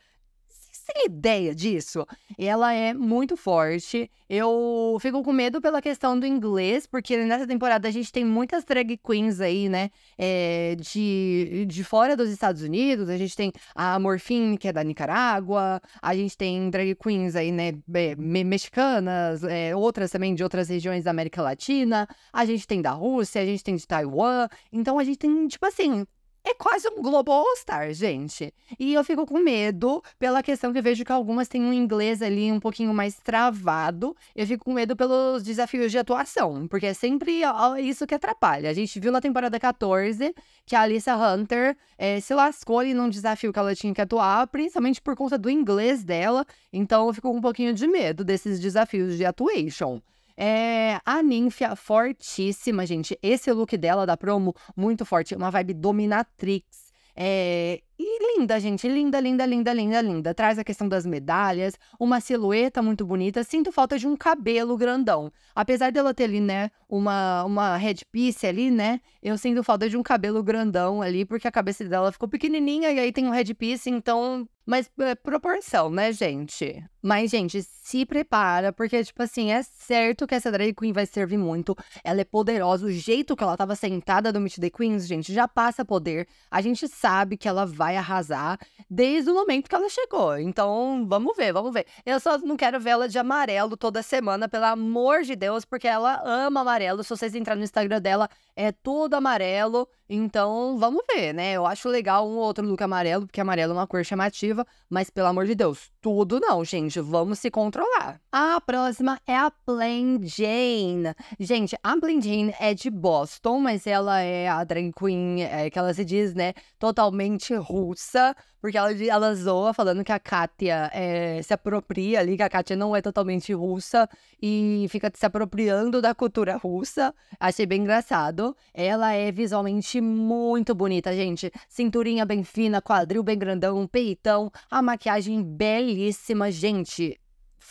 tem ideia disso? Ela é muito forte. Eu fico com medo pela questão do inglês, porque nessa temporada a gente tem muitas drag queens aí, né? É, de, de fora dos Estados Unidos. A gente tem a Morphine, que é da Nicarágua. A gente tem drag queens aí, né? Me mexicanas, é, outras também de outras regiões da América Latina. A gente tem da Rússia, a gente tem de Taiwan. Então a gente tem, tipo assim, é quase um Global All-Star, gente. E eu fico com medo pela questão que vejo que algumas têm um inglês ali um pouquinho mais travado. Eu fico com medo pelos desafios de atuação, porque é sempre isso que atrapalha. A gente viu na temporada 14 que a Alissa Hunter é, se lascou ali num desafio que ela tinha que atuar, principalmente por conta do inglês dela. Então eu fico com um pouquinho de medo desses desafios de atuation. É, a Ninfia, fortíssima, gente. Esse look dela da promo, muito forte. Uma vibe dominatrix. É, e linda, gente. Linda, linda, linda, linda, linda. Traz a questão das medalhas, uma silhueta muito bonita. Sinto falta de um cabelo grandão. Apesar dela ter ali, né, uma, uma headpiece ali, né? Eu sinto falta de um cabelo grandão ali, porque a cabeça dela ficou pequenininha e aí tem um headpiece, então mas é proporção, né, gente? Mas, gente, se prepara, porque, tipo assim, é certo que essa drag queen vai servir muito. Ela é poderosa. O jeito que ela tava sentada no Meet the Queens, gente, já passa poder. A gente sabe que ela vai arrasar desde o momento que ela chegou. Então, vamos ver, vamos ver. Eu só não quero ver ela de amarelo toda semana, pelo amor de Deus, porque ela ama amarelo. Se vocês entrarem no Instagram dela, é tudo amarelo. Então, vamos ver, né? Eu acho legal um ou outro look amarelo, porque amarelo é uma cor chamativa, mas pelo amor de Deus, tudo não, gente. Vamos se controlar. A próxima é a Plain Jane. Gente, a Plain Jane é de Boston, mas ela é a drag queen, é, que ela se diz, né, totalmente russa, porque ela, ela zoa falando que a Kátia é, se apropria ali, que a Kátia não é totalmente russa e fica se apropriando da cultura russa. Achei bem engraçado. Ela é visualmente muito bonita, gente. Cinturinha bem fina, quadril bem grandão, peitão, a maquiagem belíssima, gente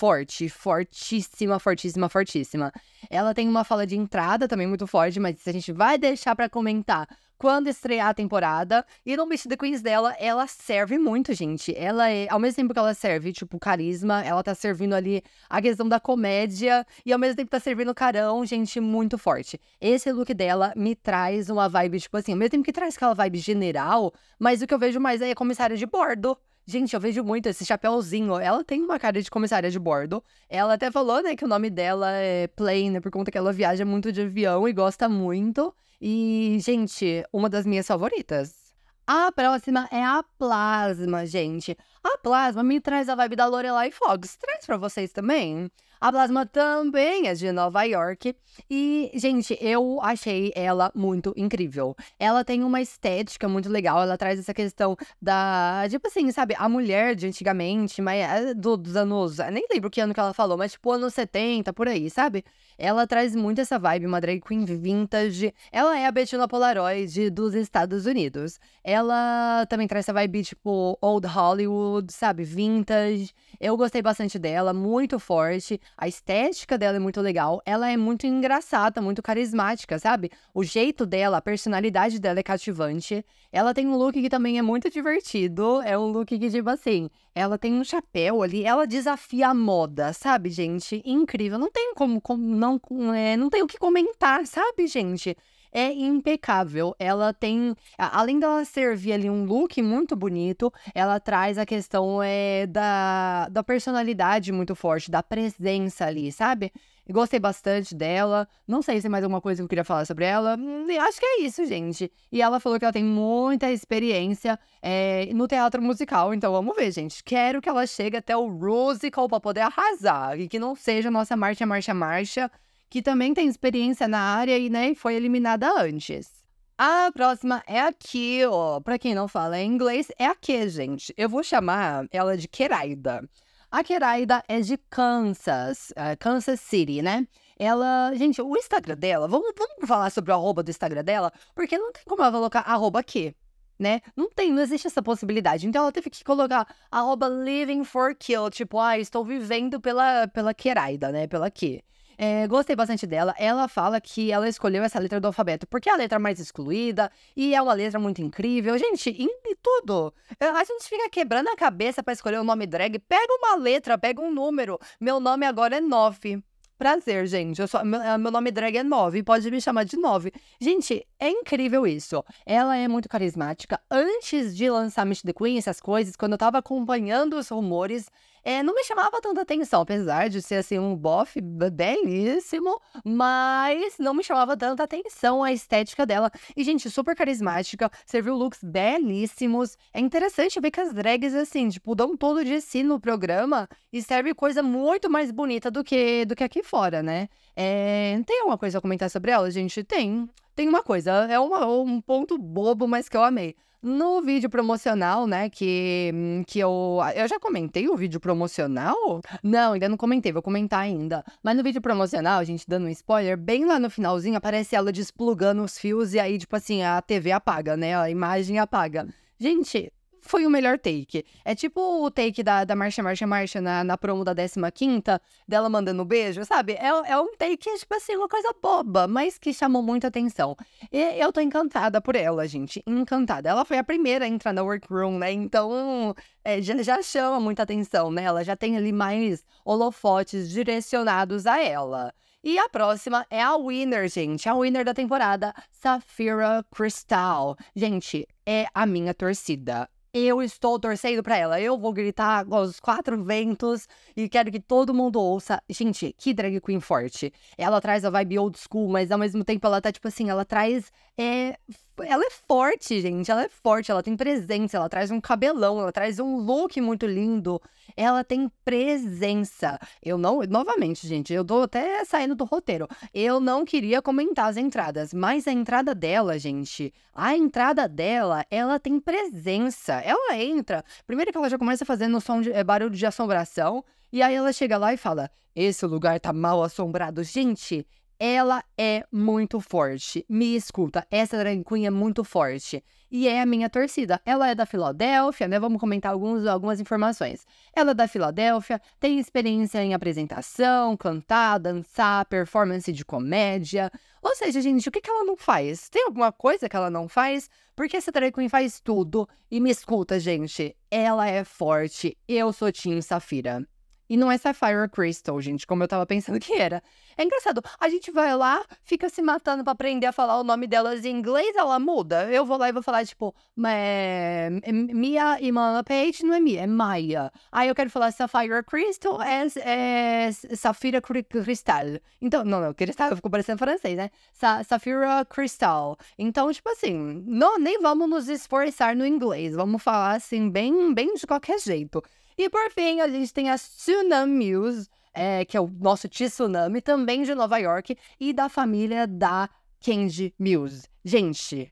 forte, fortíssima, fortíssima, fortíssima. Ela tem uma fala de entrada também muito forte, mas a gente vai deixar para comentar quando estrear a temporada. E no Meet the Queens dela, ela serve muito, gente. Ela é, ao mesmo tempo que ela serve, tipo, carisma, ela tá servindo ali a questão da comédia e ao mesmo tempo tá servindo carão, gente, muito forte. Esse look dela me traz uma vibe, tipo assim, ao mesmo tempo que traz aquela vibe general, mas o que eu vejo mais é comissária de bordo. Gente, eu vejo muito esse chapéuzinho. Ela tem uma cara de comissária de bordo. Ela até falou, né, que o nome dela é Plane, por conta que ela viaja muito de avião e gosta muito. E, gente, uma das minhas favoritas. A próxima é a Plasma, gente. A Plasma me traz a vibe da Lorelai Fox. Traz pra vocês também? A Plasma também é de Nova York. E, gente, eu achei ela muito incrível. Ela tem uma estética muito legal. Ela traz essa questão da. Tipo assim, sabe? A mulher de antigamente, mas é do, dos anos. Nem lembro que ano que ela falou, mas tipo anos 70, por aí, sabe? Ela traz muito essa vibe, uma drag queen vintage. Ela é a Bettina Polaroid dos Estados Unidos. Ela também traz essa vibe, tipo, old Hollywood, sabe? Vintage. Eu gostei bastante dela, muito forte. A estética dela é muito legal, ela é muito engraçada, muito carismática, sabe? O jeito dela, a personalidade dela é cativante. Ela tem um look que também é muito divertido, é um look que, tipo assim, ela tem um chapéu ali, ela desafia a moda, sabe, gente? Incrível, não tem como, como não, é, não tem o que comentar, sabe, gente? É impecável. Ela tem, além dela servir ali um look muito bonito, ela traz a questão é, da, da personalidade muito forte, da presença ali, sabe? Gostei bastante dela. Não sei se tem mais alguma coisa que eu queria falar sobre ela. Hum, acho que é isso, gente. E ela falou que ela tem muita experiência é, no teatro musical. Então vamos ver, gente. Quero que ela chegue até o musical para poder arrasar. E que não seja nossa marcha, marcha, marcha que também tem experiência na área e né, foi eliminada antes. A próxima é aqui, ó. Pra quem não fala inglês, é aqui, gente. Eu vou chamar ela de Keraida. A Keraida é de Kansas, uh, Kansas City, né? Ela, gente, o Instagram dela, vamos, vamos falar sobre o arroba do Instagram dela, porque não tem como ela colocar arroba aqui, né? Não tem, não existe essa possibilidade. Então ela teve que colocar arroba living for kill, tipo, ah, estou vivendo pela, pela Keraida, né? Pela Q. É, gostei bastante dela. Ela fala que ela escolheu essa letra do alfabeto porque é a letra mais excluída e é uma letra muito incrível. Gente, em tudo. A gente fica quebrando a cabeça para escolher o um nome drag. Pega uma letra, pega um número. Meu nome agora é 9. Prazer, gente. Eu sou, meu, é, meu nome drag é 9. Pode me chamar de 9. Gente, é incrível isso. Ela é muito carismática. Antes de lançar Miss the Queen, essas coisas, quando eu tava acompanhando os rumores, é, não me chamava tanta atenção, apesar de ser assim um bofe belíssimo, mas não me chamava tanta atenção a estética dela. E, gente, super carismática, serviu looks belíssimos. É interessante ver que as drags, assim, tipo, dão todo de si no programa e serve coisa muito mais bonita do que, do que aqui fora, né? É, tem alguma coisa a comentar sobre ela, gente? Tem. Tem uma coisa, é uma, um ponto bobo, mas que eu amei. No vídeo promocional, né, que, que eu. Eu já comentei o vídeo promocional? Não, ainda não comentei, vou comentar ainda. Mas no vídeo promocional, gente dando um spoiler, bem lá no finalzinho aparece ela desplugando os fios e aí, tipo assim, a TV apaga, né? A imagem apaga. Gente, foi o melhor take. É tipo o take da, da Marcha, Marcha, Marcha na, na promo da 15 dela mandando beijo, sabe? É, é um take, tipo assim, uma coisa boba, mas que chamou muita atenção. E eu tô encantada por ela, gente. Encantada. Ela foi a primeira a entrar na workroom, né? Então, é, já, já chama muita atenção, né? Ela já tem ali mais holofotes direcionados a ela. E a próxima é a winner, gente. A winner da temporada, Safira Crystal. Gente, é a minha torcida. Eu estou torcendo para ela. Eu vou gritar aos quatro ventos e quero que todo mundo ouça. Gente, que drag queen forte. Ela traz a vibe old school, mas ao mesmo tempo ela tá tipo assim, ela traz é, ela é forte, gente. Ela é forte, ela tem presença, ela traz um cabelão, ela traz um look muito lindo. Ela tem presença. Eu não, novamente, gente, eu tô até saindo do roteiro. Eu não queria comentar as entradas, mas a entrada dela, gente, a entrada dela, ela tem presença. Ela entra, primeiro que ela já começa fazendo som de é, barulho de assombração, e aí ela chega lá e fala: "Esse lugar tá mal assombrado". Gente, ela é muito forte. Me escuta, essa drag queen é muito forte. E é a minha torcida. Ela é da Filadélfia, né? Vamos comentar alguns, algumas informações. Ela é da Filadélfia, tem experiência em apresentação, cantar, dançar, performance de comédia. Ou seja, gente, o que, que ela não faz? Tem alguma coisa que ela não faz? Porque essa drag queen faz tudo. E me escuta, gente, ela é forte. Eu sou Tim Safira. E não é Sapphire Crystal, gente, como eu tava pensando que era. É engraçado, a gente vai lá, fica se matando para aprender a falar o nome delas em inglês, ela muda. Eu vou lá e vou falar, tipo, Mia e Mana Page não é Mia, é Maya. Aí eu quero falar Sapphire Crystal, é, é Safira Cristal. Então, não, não, Cristal, eu fico parecendo francês, né? Sa Safira Crystal. Então, tipo assim, não, nem vamos nos esforçar no inglês, vamos falar assim, bem, bem de qualquer jeito. E por fim, a gente tem a Tsunami Muse, é, que é o nosso tsunami, também de Nova York, e da família da Kenji Muse. Gente,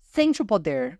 sente o poder.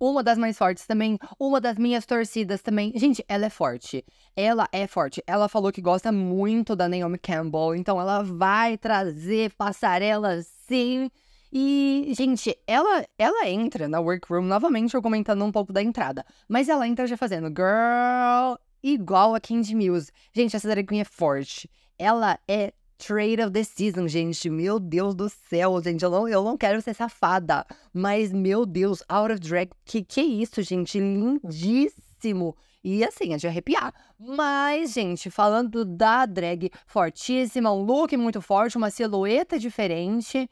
Uma das mais fortes também, uma das minhas torcidas também. Gente, ela é forte. Ela é forte. Ela falou que gosta muito da Naomi Campbell, então ela vai trazer passarela sim. E, gente, ela ela entra na workroom, novamente eu comentando um pouco da entrada, mas ela entra já fazendo girl igual a Candy Muse. Gente, essa drag queen é forte. ela é Trade of the Season, gente. Meu Deus do céu, gente. Eu não, eu não quero ser safada. Mas, meu Deus, Out of Drag. Que que é isso, gente? Lindíssimo. E assim, é de arrepiar. Mas, gente, falando da drag fortíssima, um look muito forte, uma silhueta diferente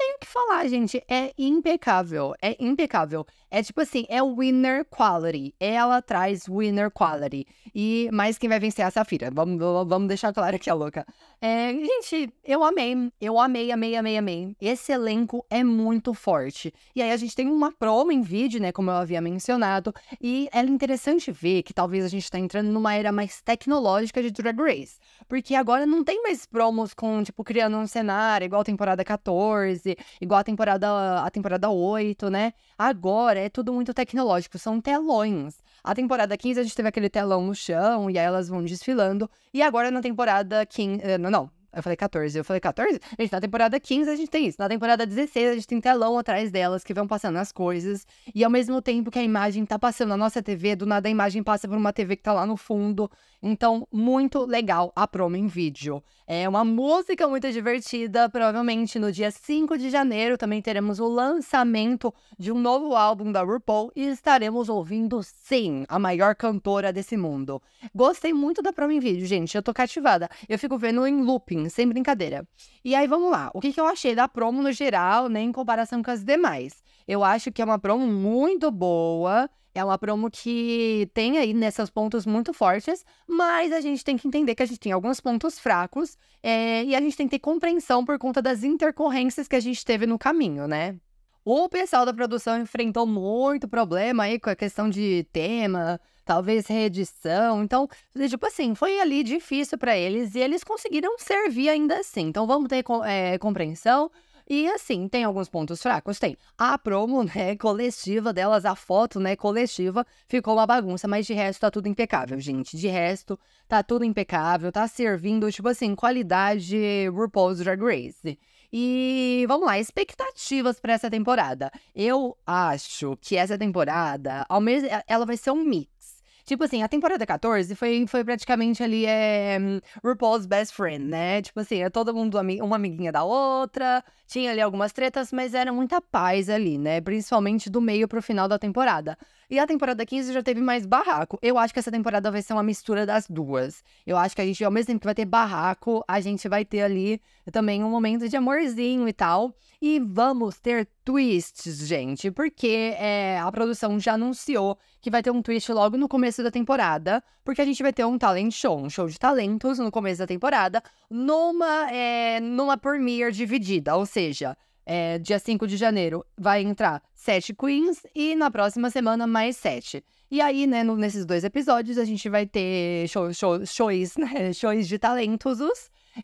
tenho que falar, gente. É impecável. É impecável. É tipo assim, é winner quality. Ela traz winner quality. E mais quem vai vencer é a Safira. Vamos, vamos deixar claro que é louca. É, gente, eu amei. Eu amei, amei, amei, amei. Esse elenco é muito forte. E aí a gente tem uma promo em vídeo, né? Como eu havia mencionado. E é interessante ver que talvez a gente tá entrando numa era mais tecnológica de Drag Race. Porque agora não tem mais promos com, tipo, criando um cenário, igual a temporada 14, igual a temporada, a temporada 8, né? Agora é tudo muito tecnológico, são telões. A temporada 15 a gente teve aquele telão no chão e aí elas vão desfilando. E agora na temporada 15. Eh, não, não. Eu falei 14. Eu falei 14? Gente, na temporada 15 a gente tem isso. Na temporada 16 a gente tem telão atrás delas que vão passando as coisas. E ao mesmo tempo que a imagem tá passando na nossa TV, do nada a imagem passa por uma TV que tá lá no fundo. Então, muito legal a promo em vídeo. É uma música muito divertida. Provavelmente no dia 5 de janeiro também teremos o lançamento de um novo álbum da RuPaul e estaremos ouvindo, sim, a maior cantora desse mundo. Gostei muito da promo em vídeo, gente. Eu tô cativada. Eu fico vendo em looping, sem brincadeira. E aí, vamos lá. O que, que eu achei da promo no geral, né, em comparação com as demais? Eu acho que é uma promo muito boa. É uma promo que tem aí nesses pontos muito fortes, mas a gente tem que entender que a gente tem alguns pontos fracos é, e a gente tem que ter compreensão por conta das intercorrências que a gente teve no caminho, né? O pessoal da produção enfrentou muito problema aí com a questão de tema, talvez reedição. Então, tipo assim, foi ali difícil para eles e eles conseguiram servir ainda assim. Então, vamos ter é, compreensão. E assim, tem alguns pontos fracos? Tem. A promo, né, coletiva delas, a foto, né, coletiva, ficou uma bagunça, mas de resto tá tudo impecável, gente. De resto, tá tudo impecável, tá servindo, tipo assim, qualidade RuPaul's Drag Race. E vamos lá, expectativas para essa temporada. Eu acho que essa temporada, ao mesmo, ela vai ser um mix Tipo assim, a temporada 14 foi, foi praticamente ali é, RuPaul's Best Friend, né? Tipo assim, é todo mundo uma amiguinha da outra, tinha ali algumas tretas, mas era muita paz ali, né? Principalmente do meio pro final da temporada. E a temporada 15 já teve mais barraco. Eu acho que essa temporada vai ser uma mistura das duas. Eu acho que a gente, ao mesmo tempo que vai ter barraco, a gente vai ter ali também um momento de amorzinho e tal. E vamos ter twists, gente, porque é, a produção já anunciou que vai ter um twist logo no começo da temporada, porque a gente vai ter um talent show, um show de talentos no começo da temporada, numa, é, numa premiere dividida, ou seja, é, dia 5 de janeiro vai entrar sete queens e na próxima semana mais sete. E aí, né, no, nesses dois episódios, a gente vai ter show, show, shows, né, shows de talentos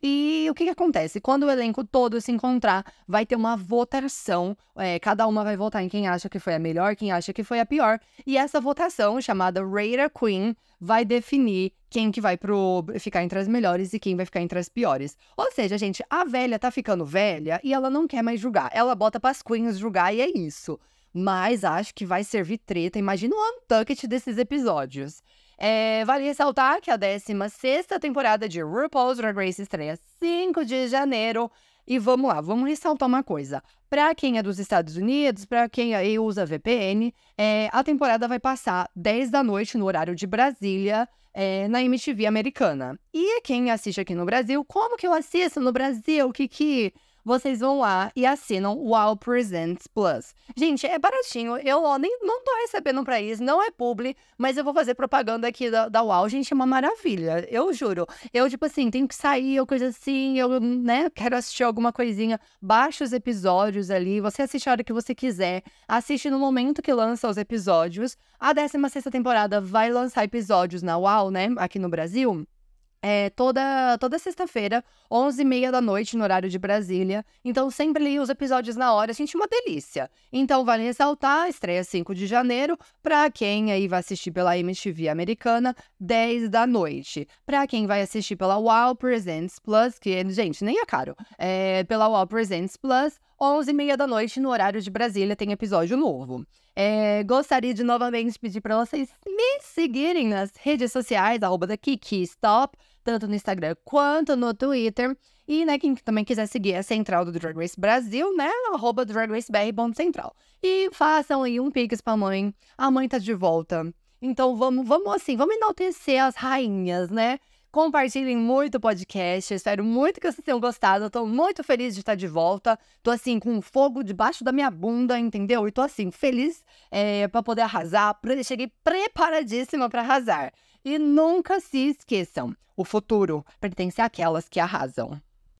e o que, que acontece? Quando o elenco todo se encontrar, vai ter uma votação. É, cada uma vai votar em quem acha que foi a melhor, quem acha que foi a pior. E essa votação, chamada Rate Queen, vai definir quem que vai pro, ficar entre as melhores e quem vai ficar entre as piores. Ou seja, gente, a velha tá ficando velha e ela não quer mais julgar. Ela bota pras queens julgar e é isso. Mas acho que vai servir treta. Imagina o Untucked desses episódios. É, vale ressaltar que a 16 temporada de RuPaul's Drag Race estreia 5 de janeiro. E vamos lá, vamos ressaltar uma coisa. Para quem é dos Estados Unidos, para quem aí usa VPN, é, a temporada vai passar 10 da noite no horário de Brasília, é, na MTV americana. E quem assiste aqui no Brasil, como que eu assisto no Brasil? Que vocês vão lá e assinam o Wow Presents Plus. Gente, é baratinho. Eu ó, nem não tô recebendo pra isso, não é publi, mas eu vou fazer propaganda aqui da, da Wow. Gente, é uma maravilha. Eu juro. Eu, tipo assim, tenho que sair ou coisa assim, eu, né, quero assistir alguma coisinha. Baixa os episódios ali, você assiste a hora que você quiser. Assiste no momento que lança os episódios. A 16 temporada vai lançar episódios na Wow, né, aqui no Brasil é, toda, toda sexta-feira, 11h30 da noite, no horário de Brasília. Então, sempre li os episódios na hora, gente, uma delícia. Então, vale ressaltar, estreia 5 de janeiro, pra quem aí vai assistir pela MTV americana, 10 da noite. Pra quem vai assistir pela Wow Presents Plus, que, gente, nem é caro, é, pela Wow Presents Plus, 11h30 da noite, no horário de Brasília, tem episódio novo. É, gostaria de novamente pedir para vocês me seguirem nas redes sociais, arroba da Kiki Stop, tanto no Instagram quanto no Twitter. E, né, quem também quiser seguir a central do Drag Race Brasil, né, arroba dragracebr.central. E façam aí um pix pra mãe. A mãe tá de volta. Então vamos, vamos assim, vamos enaltecer as rainhas, né? Compartilhem muito o podcast. Espero muito que vocês tenham gostado. Eu tô muito feliz de estar de volta. Tô assim, com fogo debaixo da minha bunda, entendeu? E tô assim, feliz é, para poder arrasar. Cheguei preparadíssima para arrasar. E nunca se esqueçam: o futuro pertence àquelas que arrasam.